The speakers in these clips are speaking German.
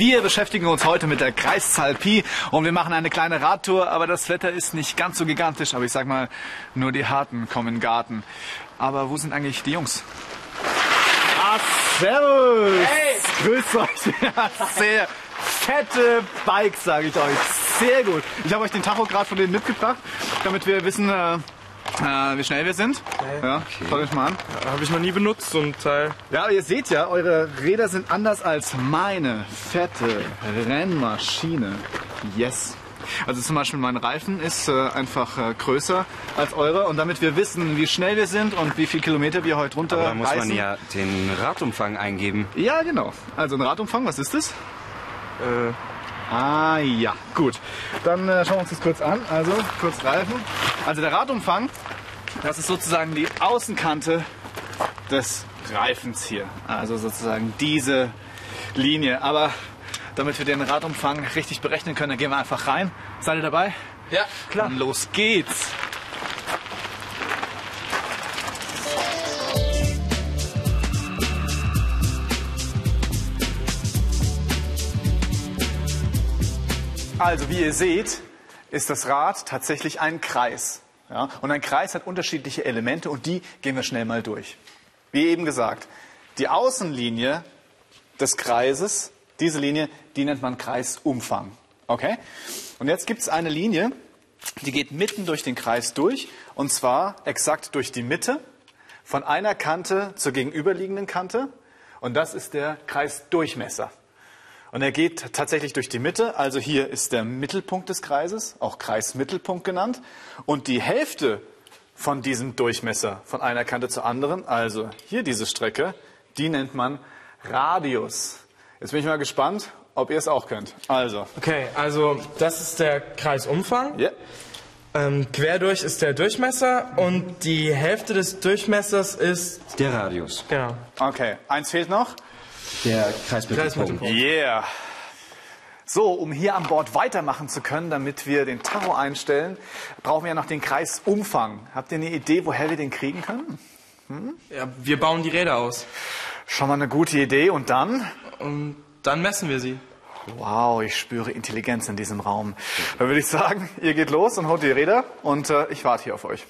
Wir beschäftigen uns heute mit der Kreiszahl Pi und wir machen eine kleine Radtour, aber das Wetter ist nicht ganz so gigantisch, aber ich sag mal, nur die Harten kommen in den Garten. Aber wo sind eigentlich die Jungs? Ah, servus! Hey! Grüß euch! Ja, sehr fette Bikes, sage ich euch. Sehr gut. Ich habe euch den Tachograd von denen mitgebracht, damit wir wissen, äh, wie schnell wir sind. Okay. Ja, schaut euch mal an. Ja, Habe ich noch nie benutzt, so ein Teil. Ja, aber ihr seht ja, eure Räder sind anders als meine fette Rennmaschine. Yes. Also zum Beispiel mein Reifen ist äh, einfach äh, größer als eure und damit wir wissen, wie schnell wir sind und wie viel Kilometer wir heute runter da muss man ja den Radumfang eingeben. Ja, genau. Also ein Radumfang, was ist das? Äh, Ah ja, gut. Dann äh, schauen wir uns das kurz an. Also kurz Reifen. Also der Radumfang, das ist sozusagen die Außenkante des Reifens hier. Also sozusagen diese Linie. Aber damit wir den Radumfang richtig berechnen können, dann gehen wir einfach rein. Seid ihr dabei? ja, klar. Dann los geht's. Also wie ihr seht, ist das Rad tatsächlich ein Kreis. Ja? Und ein Kreis hat unterschiedliche Elemente und die gehen wir schnell mal durch. Wie eben gesagt, die Außenlinie des Kreises, diese Linie, die nennt man Kreisumfang. Okay? Und jetzt gibt es eine Linie, die geht mitten durch den Kreis durch und zwar exakt durch die Mitte von einer Kante zur gegenüberliegenden Kante und das ist der Kreisdurchmesser. Und er geht tatsächlich durch die Mitte. Also hier ist der Mittelpunkt des Kreises, auch Kreismittelpunkt genannt. Und die Hälfte von diesem Durchmesser von einer Kante zur anderen, also hier diese Strecke, die nennt man Radius. Jetzt bin ich mal gespannt, ob ihr es auch könnt. Also, Okay, also das ist der Kreisumfang. ja. Ähm, quer durch ist der Durchmesser und die Hälfte des Durchmessers ist. Der Radius. Genau. Okay, eins fehlt noch. Der Kreismittelpunkt. Yeah. So, um hier an Bord weitermachen zu können, damit wir den Tacho einstellen, brauchen wir ja noch den Kreisumfang. Habt ihr eine Idee, woher wir den kriegen können? Ja, wir bauen die Räder aus. Schon mal eine gute Idee. Und dann? Und dann messen wir sie. Wow, ich spüre Intelligenz in diesem Raum. Dann würde ich sagen, ihr geht los und holt die Räder und äh, ich warte hier auf euch.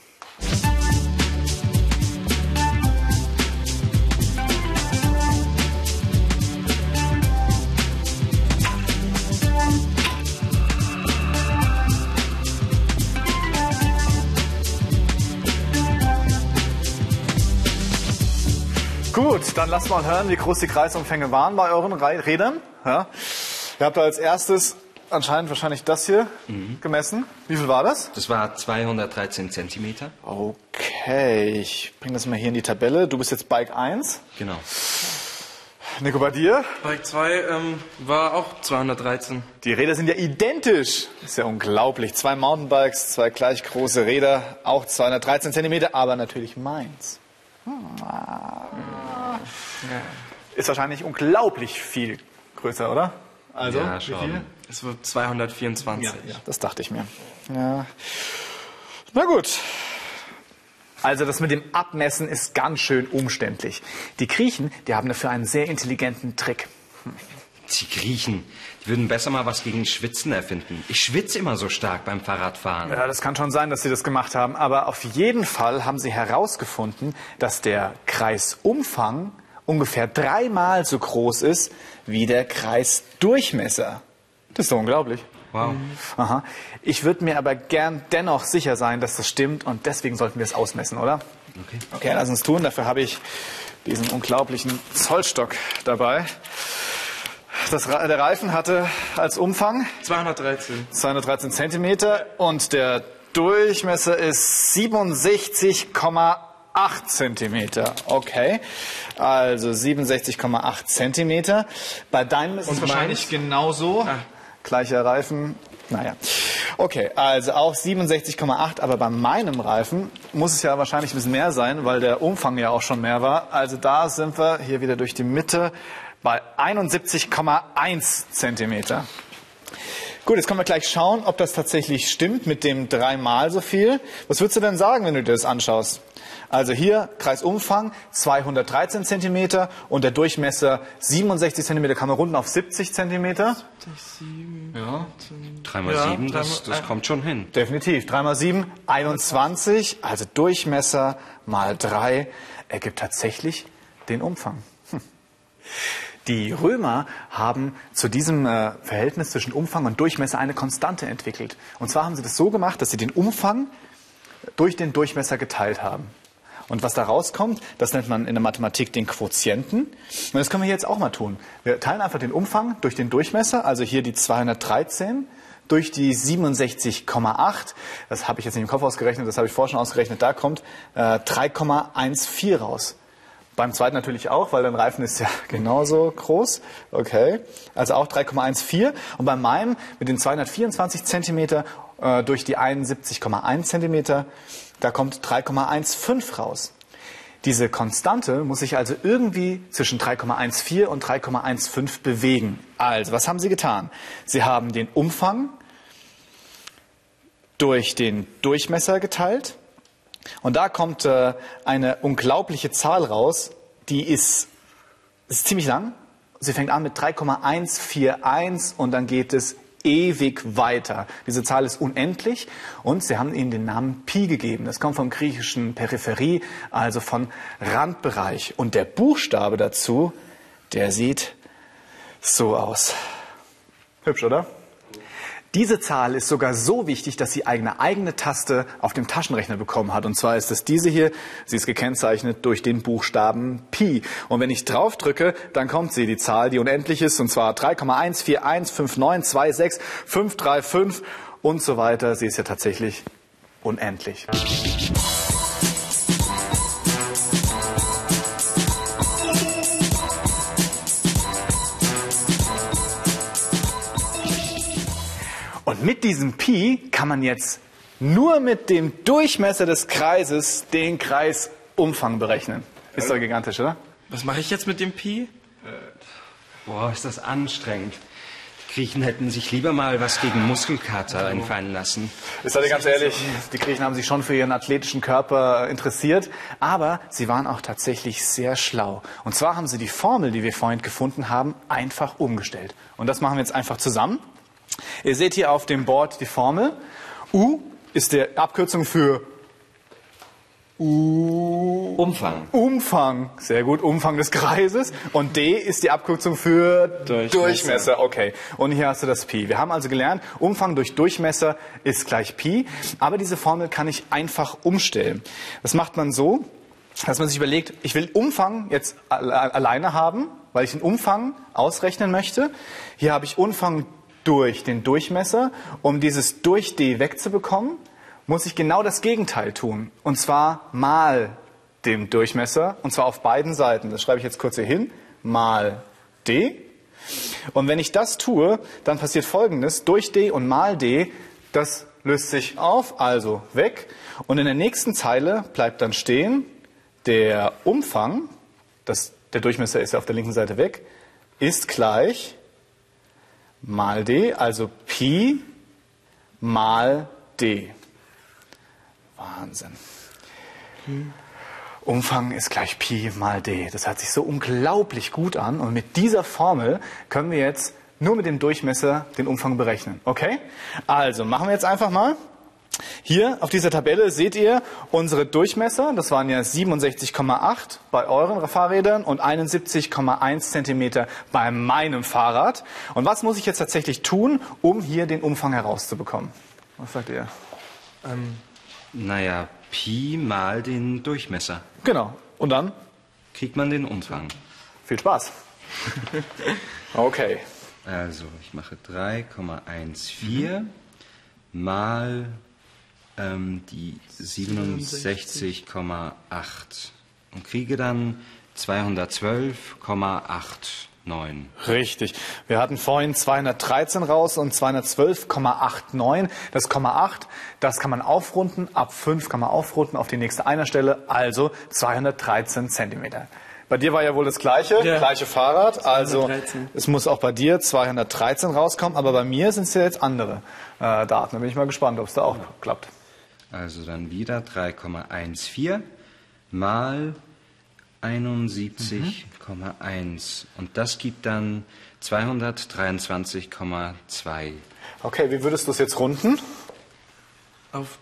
Gut, dann lasst mal hören, wie groß die Kreisumfänge waren bei euren Rädern. Ja. Ihr habt als erstes anscheinend wahrscheinlich das hier gemessen. Wie viel war das? Das war 213 Zentimeter. Okay, ich bringe das mal hier in die Tabelle. Du bist jetzt Bike 1. Genau. Nico, bei dir? Bike 2 ähm, war auch 213. Die Räder sind ja identisch. Ist ja unglaublich. Zwei Mountainbikes, zwei gleich große Räder, auch 213 Zentimeter, aber natürlich meins. Ist wahrscheinlich unglaublich viel größer, oder? Also, Ja, wie viel? Es wird 224. Ja, das dachte ich mir. Ja. Na gut. Also das mit dem Abmessen ist ganz schön umständlich. Die Griechen, die haben dafür einen sehr intelligenten Trick. Die Griechen, die würden besser mal was gegen Schwitzen erfinden. Ich schwitze immer so stark beim Fahrradfahren. Ja, das kann schon sein, dass sie das gemacht haben. Aber auf jeden Fall haben sie herausgefunden, dass der Kreisumfang ungefähr dreimal so groß ist wie der Kreisdurchmesser. Das ist doch unglaublich. Wow. Aha. Ich würde mir aber gern dennoch sicher sein, dass das stimmt und deswegen sollten wir es ausmessen, oder? Okay. Okay, lass uns tun. Dafür habe ich diesen unglaublichen Zollstock dabei. Das, der Reifen hatte als Umfang 213. 213 Zentimeter und der Durchmesser ist 67,8 Zentimeter. Okay, also 67,8 Zentimeter. Bei deinem ist es wahrscheinlich genauso. Ah. Gleicher Reifen. Naja. Okay, also auch 67,8, aber bei meinem Reifen muss es ja wahrscheinlich ein bisschen mehr sein, weil der Umfang ja auch schon mehr war. Also da sind wir hier wieder durch die Mitte bei 71,1 Zentimeter. Gut, jetzt können wir gleich schauen, ob das tatsächlich stimmt mit dem dreimal so viel. Was würdest du denn sagen, wenn du dir das anschaust? Also hier Kreisumfang 213 Zentimeter und der Durchmesser 67 Zentimeter, kann man runden auf 70 Zentimeter. 7. Ja. 3 mal Ja, 7, das, dreimal- das kommt schon hin. Definitiv. 3 mal 7, 21. Also Durchmesser mal 3 ergibt tatsächlich den Umfang. Hm. Die Römer haben zu diesem äh, Verhältnis zwischen Umfang und Durchmesser eine Konstante entwickelt. Und zwar haben sie das so gemacht, dass sie den Umfang durch den Durchmesser geteilt haben. Und was da rauskommt, das nennt man in der Mathematik den Quotienten. Und das können wir jetzt auch mal tun. Wir teilen einfach den Umfang durch den Durchmesser, also hier die 213 durch die 67,8. Das habe ich jetzt nicht im Kopf ausgerechnet, das habe ich vorher schon ausgerechnet. Da kommt äh, 3,14 raus. Beim zweiten natürlich auch, weil dein Reifen ist ja genauso groß. Okay, also auch 3,14. Und bei meinem mit den 224 Zentimeter äh, durch die 71,1 Zentimeter, da kommt 3,15 raus. Diese Konstante muss sich also irgendwie zwischen 3,14 und 3,15 bewegen. Also, was haben Sie getan? Sie haben den Umfang durch den Durchmesser geteilt. Und da kommt äh, eine unglaubliche Zahl raus, die ist, ist ziemlich lang. Sie fängt an mit 3,141 und dann geht es ewig weiter. Diese Zahl ist unendlich und sie haben ihnen den Namen Pi gegeben. Das kommt vom griechischen Peripherie, also von Randbereich. Und der Buchstabe dazu, der sieht so aus. Hübsch, oder? Diese Zahl ist sogar so wichtig, dass sie eine eigene Taste auf dem Taschenrechner bekommen hat. Und zwar ist es diese hier. Sie ist gekennzeichnet durch den Buchstaben Pi. Und wenn ich drauf drücke, dann kommt sie, die Zahl, die unendlich ist, und zwar 3,1415926535 und so weiter. Sie ist ja tatsächlich unendlich. Und mit diesem Pi kann man jetzt nur mit dem Durchmesser des Kreises den Kreisumfang berechnen. Ist doch gigantisch, oder? Was mache ich jetzt mit dem Pi? Boah, ist das anstrengend. Die Griechen hätten sich lieber mal was gegen Muskelkater einfallen lassen. Ich sage dir ganz ehrlich, die Griechen haben sich schon für ihren athletischen Körper interessiert, aber sie waren auch tatsächlich sehr schlau. Und zwar haben sie die Formel, die wir vorhin gefunden haben, einfach umgestellt. Und das machen wir jetzt einfach zusammen. Ihr seht hier auf dem Board die Formel. U ist die Abkürzung für Umfang. Umfang. Sehr gut, Umfang des Kreises. Und D ist die Abkürzung für Durchmesser. Durchmesser. Okay. Und hier hast du das Pi. Wir haben also gelernt, Umfang durch Durchmesser ist gleich Pi. Aber diese Formel kann ich einfach umstellen. Das macht man so, dass man sich überlegt, ich will Umfang jetzt alle- alleine haben, weil ich den Umfang ausrechnen möchte. Hier habe ich Umfang durch den Durchmesser. Um dieses durch D wegzubekommen, muss ich genau das Gegenteil tun. Und zwar mal dem Durchmesser. Und zwar auf beiden Seiten. Das schreibe ich jetzt kurz hier hin. Mal D. Und wenn ich das tue, dann passiert Folgendes. Durch D und mal D, das löst sich auf, also weg. Und in der nächsten Zeile bleibt dann stehen, der Umfang, das, der Durchmesser ist ja auf der linken Seite weg, ist gleich mal D, also Pi mal D. Wahnsinn. Umfang ist gleich Pi mal D. Das hört sich so unglaublich gut an. Und mit dieser Formel können wir jetzt nur mit dem Durchmesser den Umfang berechnen. Okay? Also machen wir jetzt einfach mal. Hier auf dieser Tabelle seht ihr unsere Durchmesser. Das waren ja 67,8 bei euren Fahrrädern und 71,1 Zentimeter bei meinem Fahrrad. Und was muss ich jetzt tatsächlich tun, um hier den Umfang herauszubekommen? Was sagt ihr? Naja, Pi mal den Durchmesser. Genau. Und dann Kriegt man den Umfang. viel Spaß. Okay. Also, ich mache 3,14 mal ähm, die 67,8 und kriege dann 212,89. Richtig. Wir hatten vorhin 213 raus und 212,89. Das Komma 8, das kann man aufrunden. Ab 5 kann man aufrunden auf die nächste Einerstelle, also 213 Zentimeter. Bei dir war ja wohl das gleiche, Ja. gleiche Fahrrad. Also 213. es muss auch bei dir 213 rauskommen, aber bei mir sind es ja jetzt andere äh, Daten. Da bin ich mal gespannt, ob es da auch klappt. Also dann wieder 3,14 mal 71,1. Und das gibt dann 223,2. Okay, wie würdest du es jetzt runden? Auf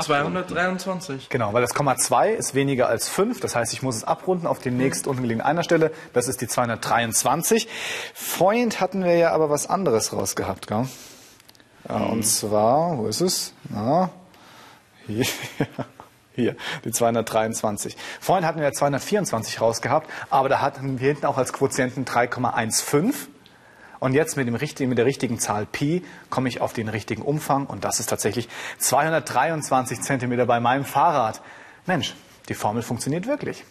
223. Genau, weil das Komma 2 ist weniger als 5. Das heißt, ich muss es abrunden auf die nächst unten gelegene Einerstelle. Das ist die 223. Freund hatten wir ja aber was anderes rausgehabt, gell? Ja, Und zwar, wo ist es? Na, hier, die 223. Vorhin hatten wir ja 224 rausgehabt, aber da hatten wir hinten auch als Quotienten 3,15. Und jetzt mit, dem richtigen, mit der richtigen Zahl Pi komme ich auf den richtigen Umfang und das ist tatsächlich 223 Zentimeter bei meinem Fahrrad. Mensch, die Formel funktioniert wirklich.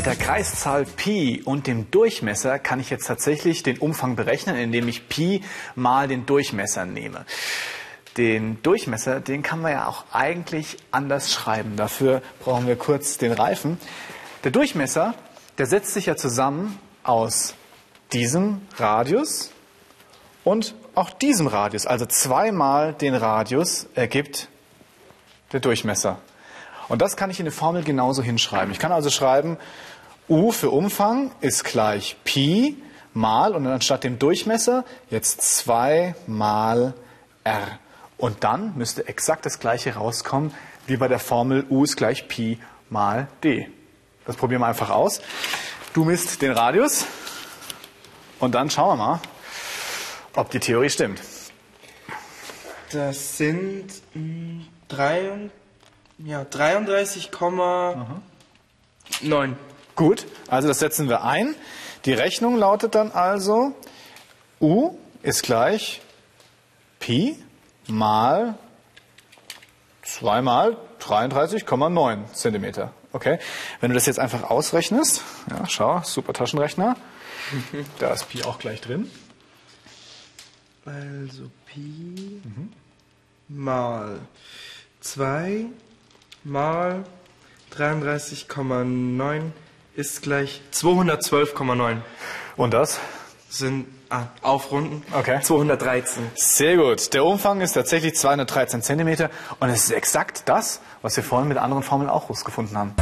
Mit der Kreiszahl Pi und dem Durchmesser kann ich jetzt tatsächlich den Umfang berechnen, indem ich Pi mal den Durchmesser nehme. Den Durchmesser, den kann man ja auch eigentlich anders schreiben. Dafür brauchen wir kurz den Reifen. Der Durchmesser, der setzt sich ja zusammen aus diesem Radius und auch diesem Radius. Also zweimal den Radius ergibt der Durchmesser. Und das kann ich in der Formel genauso hinschreiben. Ich kann also schreiben, U für Umfang ist gleich Pi mal und anstatt dem Durchmesser jetzt 2 mal R. Und dann müsste exakt das gleiche rauskommen wie bei der Formel U ist gleich Pi mal D. Das probieren wir einfach aus. Du misst den Radius und dann schauen wir mal, ob die Theorie stimmt. Das sind mh, drei, und- ja, 33,9. Gut, also das setzen wir ein. Die Rechnung lautet dann also, U ist gleich Pi mal 2 mal 33,9 Zentimeter. Okay, wenn du das jetzt einfach ausrechnest, ja, schau, super Taschenrechner, da ist Pi auch gleich drin. Also Pi mal 2 mal 33,9 ist gleich 212,9. Und das? Sind, ah, aufrunden, Okay. 213. Sehr gut. Der Umfang ist tatsächlich 213 Zentimeter und es ist exakt das, was wir vorhin mit anderen Formeln auch rausgefunden haben.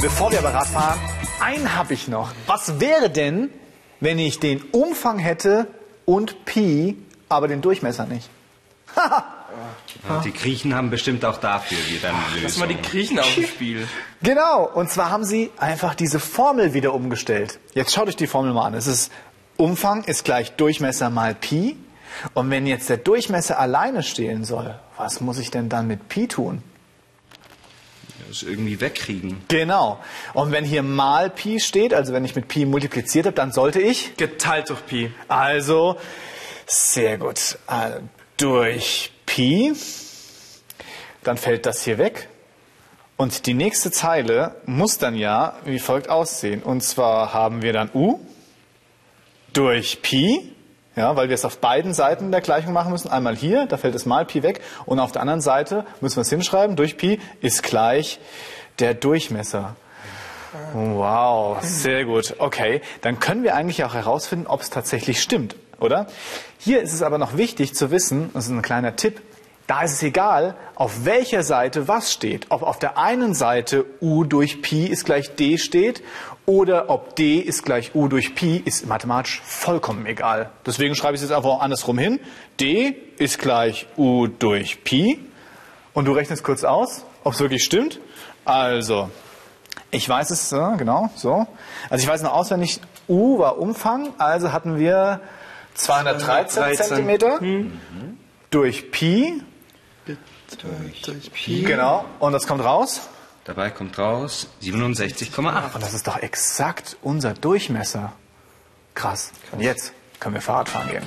Bevor wir aber Rad fahren, einen habe ich noch. Was wäre denn, wenn ich den Umfang hätte und Pi, aber den Durchmesser nicht? Ja, die Griechen haben bestimmt auch dafür wieder eine Lass Lösung. mal die Griechen auf dem Spiel. Genau, und zwar haben sie einfach diese Formel wieder umgestellt. Jetzt schaut euch die Formel mal an. Es ist Umfang ist gleich Durchmesser mal Pi. Und wenn jetzt der Durchmesser alleine stehen soll, was muss ich denn dann mit Pi tun? Das irgendwie wegkriegen. Genau. Und wenn hier mal Pi steht, also wenn ich mit Pi multipliziert habe, dann sollte ich Geteilt durch Pi. also sehr gut äh, durch Pi, dann fällt das hier weg. Und die nächste Zeile muss dann ja wie folgt aussehen. Und zwar haben wir dann U durch Pi, ja, weil wir es auf beiden Seiten der Gleichung machen müssen. Einmal hier, da fällt das mal Pi weg. Und auf der anderen Seite müssen wir es hinschreiben. Durch Pi ist gleich der Durchmesser. Wow, sehr gut. Okay, dann können wir eigentlich auch herausfinden, ob es tatsächlich stimmt, oder? Hier ist es aber noch wichtig zu wissen, das ist ein kleiner Tipp, da ist es egal, auf welcher Seite was steht. Ob auf der einen Seite u durch Pi ist gleich d steht oder ob d ist gleich u durch Pi, ist mathematisch vollkommen egal. Deswegen schreibe ich es jetzt einfach andersrum hin. d ist gleich u durch Pi. Und du rechnest kurz aus, ob es wirklich stimmt. Also, ich weiß es, ja, genau, so. Also ich weiß noch auswendig, U war Umfang, also hatten wir 213 213. Zentimeter durch Pi, Durch Pi. genau, und das kommt raus. Dabei kommt raus 67,8. Und das ist doch exakt unser Durchmesser. Krass. Und jetzt können wir Fahrrad fahren gehen.